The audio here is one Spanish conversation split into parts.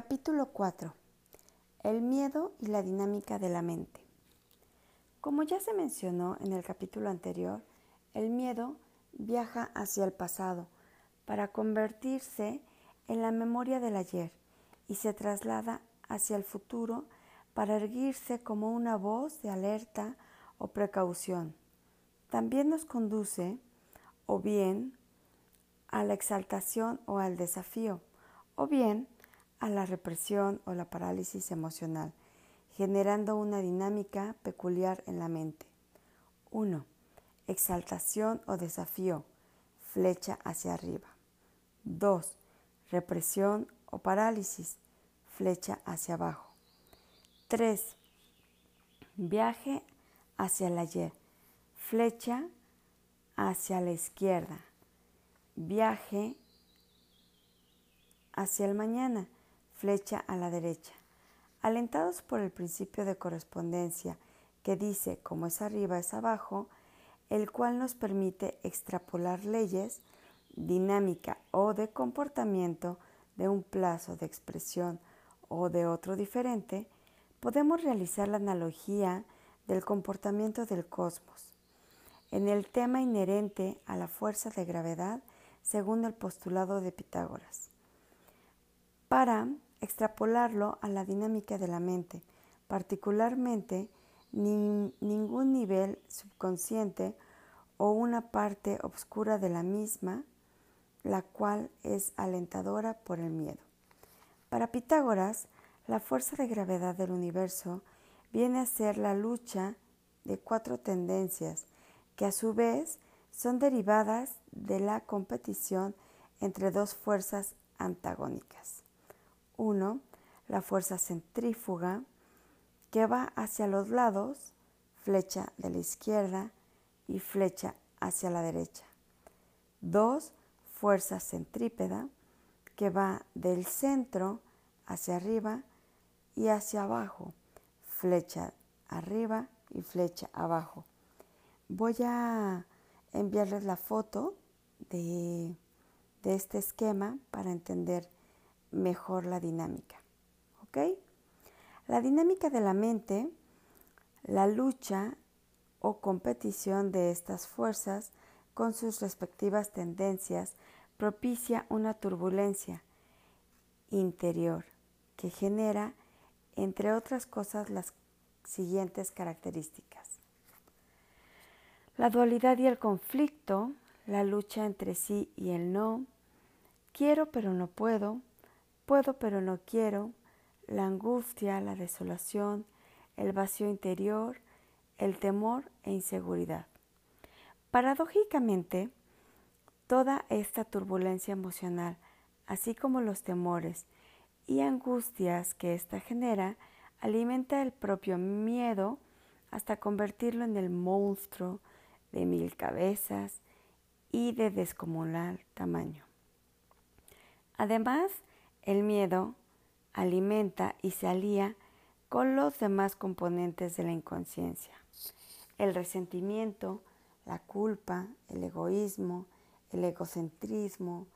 Capítulo 4. El miedo y la dinámica de la mente. Como ya se mencionó en el capítulo anterior, el miedo viaja hacia el pasado para convertirse en la memoria del ayer y se traslada hacia el futuro para erguirse como una voz de alerta o precaución. También nos conduce o bien a la exaltación o al desafío, o bien a la represión o la parálisis emocional, generando una dinámica peculiar en la mente. 1. Exaltación o desafío, flecha hacia arriba. 2. Represión o parálisis, flecha hacia abajo. 3. Viaje hacia el ayer, flecha hacia la izquierda. Viaje hacia el mañana, flecha a la derecha. Alentados por el principio de correspondencia que dice como es arriba es abajo, el cual nos permite extrapolar leyes, dinámica o de comportamiento de un plazo de expresión o de otro diferente, podemos realizar la analogía del comportamiento del cosmos en el tema inherente a la fuerza de gravedad según el postulado de Pitágoras. Para extrapolarlo a la dinámica de la mente, particularmente ningún nivel subconsciente o una parte oscura de la misma, la cual es alentadora por el miedo. Para Pitágoras, la fuerza de gravedad del universo viene a ser la lucha de cuatro tendencias que a su vez son derivadas de la competición entre dos fuerzas antagónicas. Uno, la fuerza centrífuga, que va hacia los lados, flecha de la izquierda y flecha hacia la derecha. Dos, fuerza centrípeda, que va del centro hacia arriba y hacia abajo, flecha arriba y flecha abajo. Voy a enviarles la foto de, de este esquema para entender mejor la dinámica. ¿Ok? La dinámica de la mente, la lucha o competición de estas fuerzas con sus respectivas tendencias propicia una turbulencia interior que genera, entre otras cosas, las siguientes características. La dualidad y el conflicto, la lucha entre sí y el no, quiero pero no puedo, puedo pero no quiero, la angustia, la desolación, el vacío interior, el temor e inseguridad. Paradójicamente, toda esta turbulencia emocional, así como los temores y angustias que ésta genera, alimenta el propio miedo hasta convertirlo en el monstruo de mil cabezas y de descomunal tamaño. Además, el miedo alimenta y se alía con los demás componentes de la inconsciencia. El resentimiento, la culpa, el egoísmo, el egocentrismo,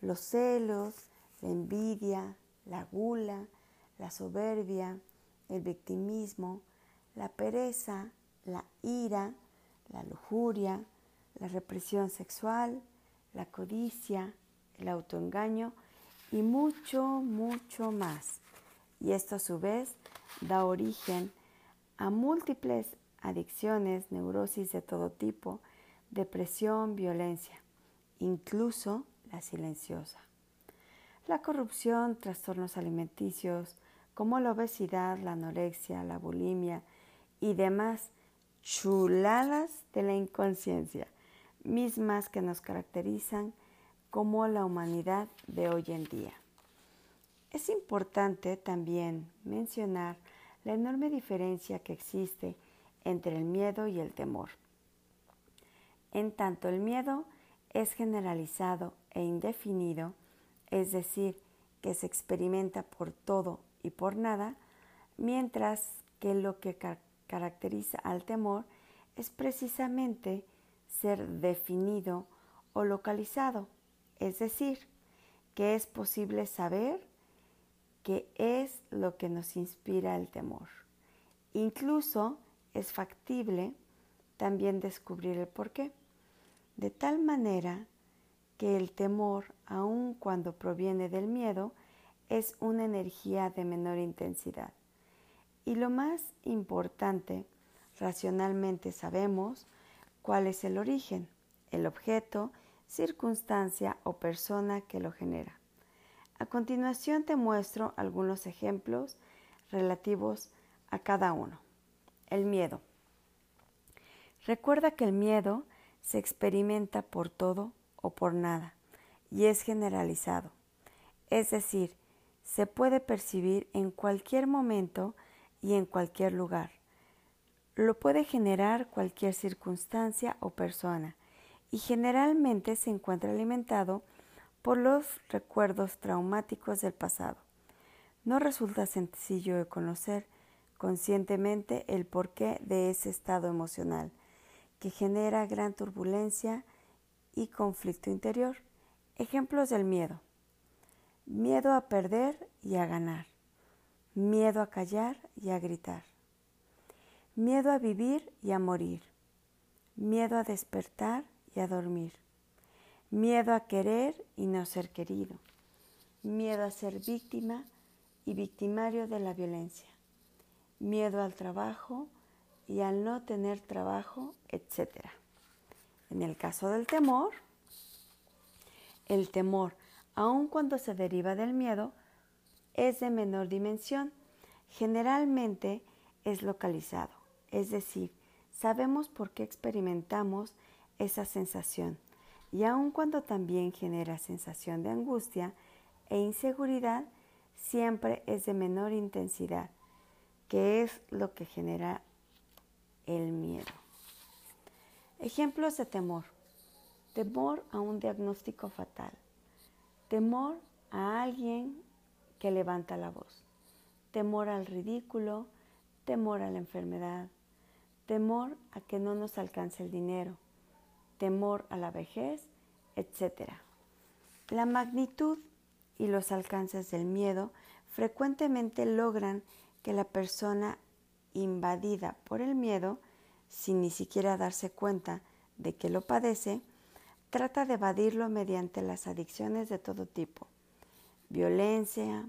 los celos, la envidia, la gula, la soberbia, el victimismo, la pereza, la ira, la lujuria, la represión sexual, la codicia, el autoengaño y mucho, mucho más. Y esto a su vez da origen a múltiples adicciones, neurosis de todo tipo, depresión, violencia, incluso la silenciosa. La corrupción, trastornos alimenticios como la obesidad, la anorexia, la bulimia y demás chuladas de la inconsciencia, mismas que nos caracterizan como la humanidad de hoy en día. Es importante también mencionar la enorme diferencia que existe entre el miedo y el temor. En tanto el miedo es generalizado e indefinido, es decir, que se experimenta por todo y por nada, mientras que lo que caracteriza al temor es precisamente ser definido o localizado, es decir, que es posible saber que es lo que nos inspira el temor. Incluso es factible también descubrir el porqué, de tal manera que el temor, aun cuando proviene del miedo, es una energía de menor intensidad. Y lo más importante, racionalmente sabemos cuál es el origen, el objeto, circunstancia o persona que lo genera. A continuación te muestro algunos ejemplos relativos a cada uno. El miedo. Recuerda que el miedo se experimenta por todo o por nada y es generalizado. Es decir, se puede percibir en cualquier momento y en cualquier lugar. Lo puede generar cualquier circunstancia o persona y generalmente se encuentra alimentado por los recuerdos traumáticos del pasado. No resulta sencillo conocer conscientemente el porqué de ese estado emocional, que genera gran turbulencia y conflicto interior. Ejemplos del miedo. Miedo a perder y a ganar. Miedo a callar y a gritar. Miedo a vivir y a morir. Miedo a despertar y a dormir. Miedo a querer y no ser querido. Miedo a ser víctima y victimario de la violencia. Miedo al trabajo y al no tener trabajo, etc. En el caso del temor, el temor, aun cuando se deriva del miedo, es de menor dimensión. Generalmente es localizado, es decir, sabemos por qué experimentamos esa sensación y aun cuando también genera sensación de angustia e inseguridad, siempre es de menor intensidad, que es lo que genera el miedo. Ejemplos de temor. Temor a un diagnóstico fatal. Temor a alguien que levanta la voz. Temor al ridículo. Temor a la enfermedad. Temor a que no nos alcance el dinero temor a la vejez, etc. La magnitud y los alcances del miedo frecuentemente logran que la persona invadida por el miedo, sin ni siquiera darse cuenta de que lo padece, trata de evadirlo mediante las adicciones de todo tipo. Violencia,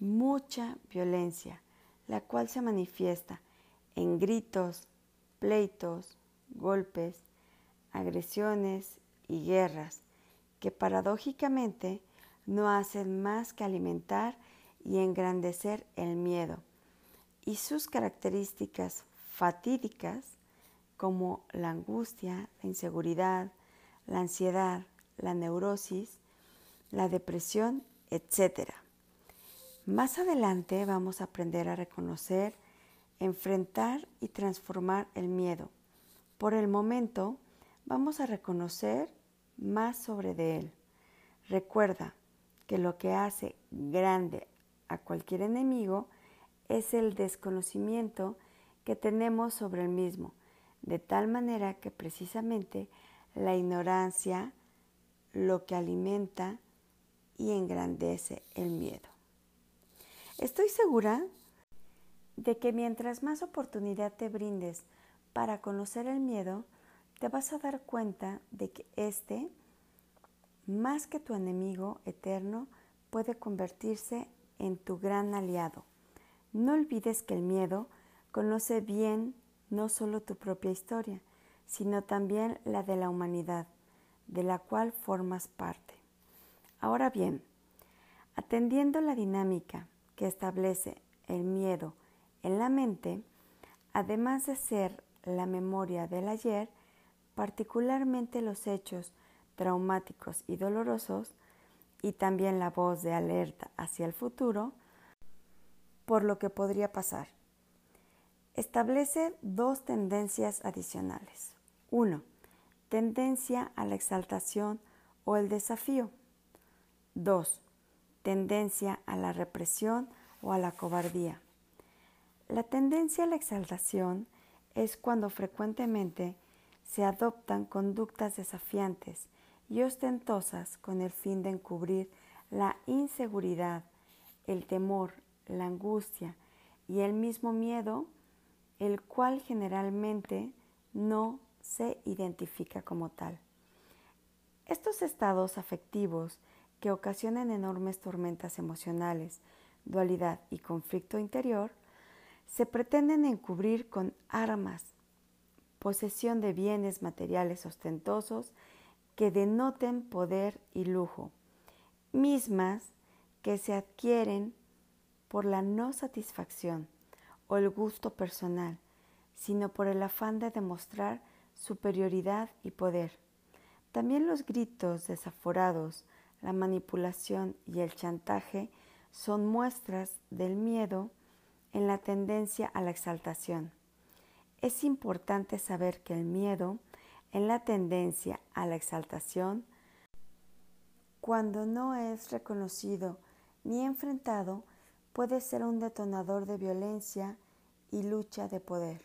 mucha violencia, la cual se manifiesta en gritos, pleitos, golpes, agresiones y guerras que paradójicamente no hacen más que alimentar y engrandecer el miedo y sus características fatídicas como la angustia, la inseguridad, la ansiedad, la neurosis, la depresión, etc. Más adelante vamos a aprender a reconocer, enfrentar y transformar el miedo. Por el momento, vamos a reconocer más sobre de él. Recuerda que lo que hace grande a cualquier enemigo es el desconocimiento que tenemos sobre el mismo, de tal manera que precisamente la ignorancia lo que alimenta y engrandece el miedo. Estoy segura de que mientras más oportunidad te brindes para conocer el miedo, te vas a dar cuenta de que éste, más que tu enemigo eterno, puede convertirse en tu gran aliado. No olvides que el miedo conoce bien no solo tu propia historia, sino también la de la humanidad, de la cual formas parte. Ahora bien, atendiendo la dinámica que establece el miedo en la mente, además de ser la memoria del ayer, particularmente los hechos traumáticos y dolorosos, y también la voz de alerta hacia el futuro, por lo que podría pasar. Establece dos tendencias adicionales. Uno, Tendencia a la exaltación o el desafío. Dos, Tendencia a la represión o a la cobardía. La tendencia a la exaltación es cuando frecuentemente se adoptan conductas desafiantes y ostentosas con el fin de encubrir la inseguridad, el temor, la angustia y el mismo miedo, el cual generalmente no se identifica como tal. Estos estados afectivos que ocasionan enormes tormentas emocionales, dualidad y conflicto interior, se pretenden encubrir con armas, posesión de bienes materiales ostentosos que denoten poder y lujo, mismas que se adquieren por la no satisfacción o el gusto personal, sino por el afán de demostrar superioridad y poder. También los gritos desaforados, la manipulación y el chantaje son muestras del miedo en la tendencia a la exaltación. Es importante saber que el miedo en la tendencia a la exaltación, cuando no es reconocido ni enfrentado, puede ser un detonador de violencia y lucha de poder.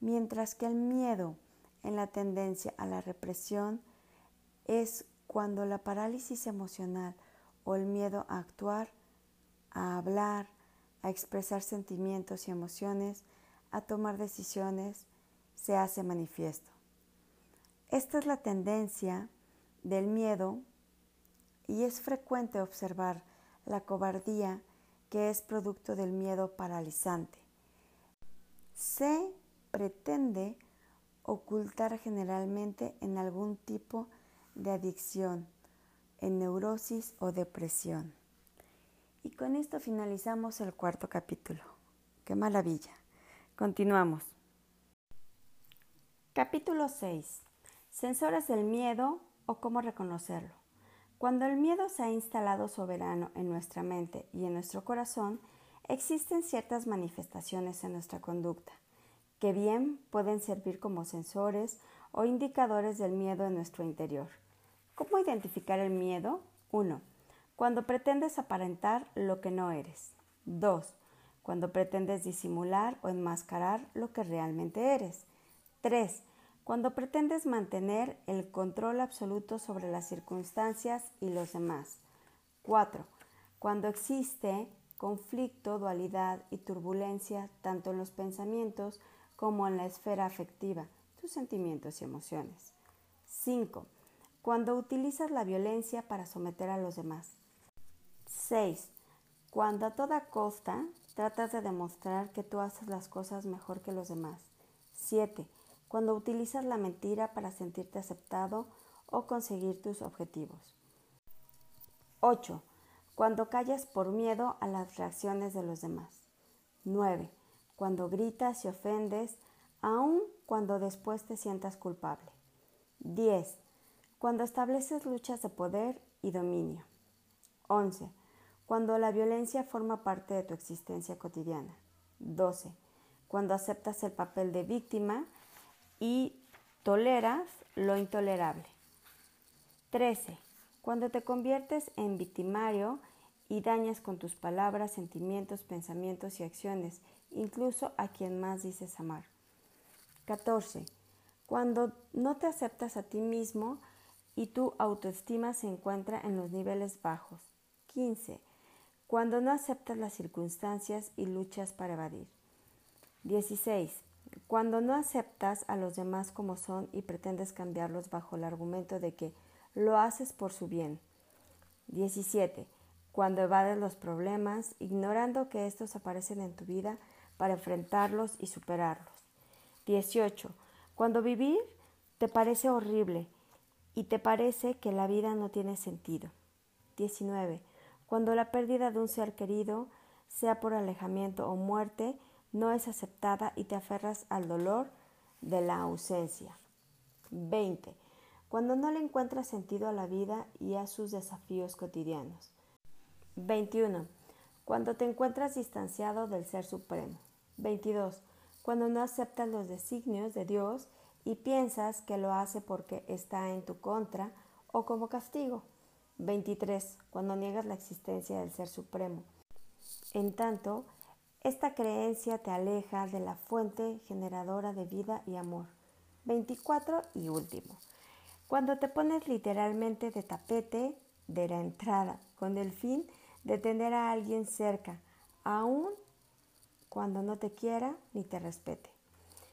Mientras que el miedo en la tendencia a la represión es cuando la parálisis emocional o el miedo a actuar, a hablar, a expresar sentimientos y emociones, a tomar decisiones, se hace manifiesto. Esta es la tendencia del miedo y es frecuente observar la cobardía que es producto del miedo paralizante. Se pretende ocultar generalmente en algún tipo de adicción, en neurosis o depresión. Y con esto finalizamos el cuarto capítulo. ¡Qué maravilla! Continuamos. Capítulo 6. Sensores del miedo o cómo reconocerlo. Cuando el miedo se ha instalado soberano en nuestra mente y en nuestro corazón, existen ciertas manifestaciones en nuestra conducta, que bien pueden servir como sensores o indicadores del miedo en nuestro interior. ¿Cómo identificar el miedo? 1. Cuando pretendes aparentar lo que no eres. 2. Cuando pretendes disimular o enmascarar lo que realmente eres. 3 cuando pretendes mantener el control absoluto sobre las circunstancias y los demás. 4. Cuando existe conflicto, dualidad y turbulencia tanto en los pensamientos como en la esfera afectiva, tus sentimientos y emociones. 5. Cuando utilizas la violencia para someter a los demás. 6. Cuando a toda costa tratas de demostrar que tú haces las cosas mejor que los demás. 7 cuando utilizas la mentira para sentirte aceptado o conseguir tus objetivos. 8. Cuando callas por miedo a las reacciones de los demás. 9. Cuando gritas y ofendes, aun cuando después te sientas culpable. 10. Cuando estableces luchas de poder y dominio. 11. Cuando la violencia forma parte de tu existencia cotidiana. 12. Cuando aceptas el papel de víctima y toleras lo intolerable. 13. Cuando te conviertes en victimario y dañas con tus palabras, sentimientos, pensamientos y acciones, incluso a quien más dices amar. 14. Cuando no te aceptas a ti mismo y tu autoestima se encuentra en los niveles bajos. 15. Cuando no aceptas las circunstancias y luchas para evadir. 16. Cuando no aceptas a los demás como son y pretendes cambiarlos bajo el argumento de que lo haces por su bien. 17. Cuando evades los problemas, ignorando que estos aparecen en tu vida para enfrentarlos y superarlos. 18. Cuando vivir te parece horrible y te parece que la vida no tiene sentido. 19. Cuando la pérdida de un ser querido, sea por alejamiento o muerte, no es aceptada y te aferras al dolor de la ausencia. 20. Cuando no le encuentras sentido a la vida y a sus desafíos cotidianos. 21. Cuando te encuentras distanciado del Ser Supremo. 22. Cuando no aceptas los designios de Dios y piensas que lo hace porque está en tu contra o como castigo. 23. Cuando niegas la existencia del Ser Supremo. En tanto, esta creencia te aleja de la fuente generadora de vida y amor. 24 y último. Cuando te pones literalmente de tapete de la entrada con el fin de tener a alguien cerca, aun cuando no te quiera ni te respete.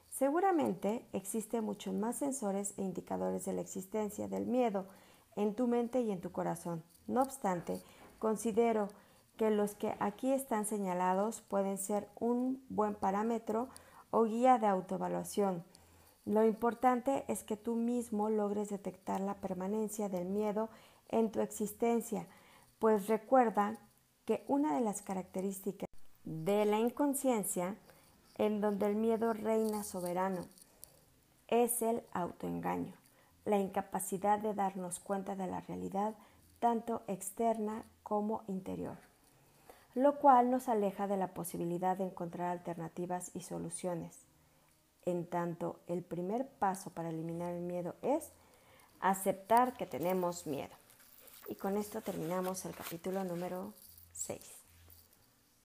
Seguramente existen muchos más sensores e indicadores de la existencia del miedo en tu mente y en tu corazón. No obstante, considero que los que aquí están señalados pueden ser un buen parámetro o guía de autoevaluación. Lo importante es que tú mismo logres detectar la permanencia del miedo en tu existencia, pues recuerda que una de las características de la inconsciencia, en donde el miedo reina soberano, es el autoengaño, la incapacidad de darnos cuenta de la realidad tanto externa como interior, lo cual nos aleja de la posibilidad de encontrar alternativas y soluciones. En tanto, el primer paso para eliminar el miedo es aceptar que tenemos miedo. Y con esto terminamos el capítulo número 6.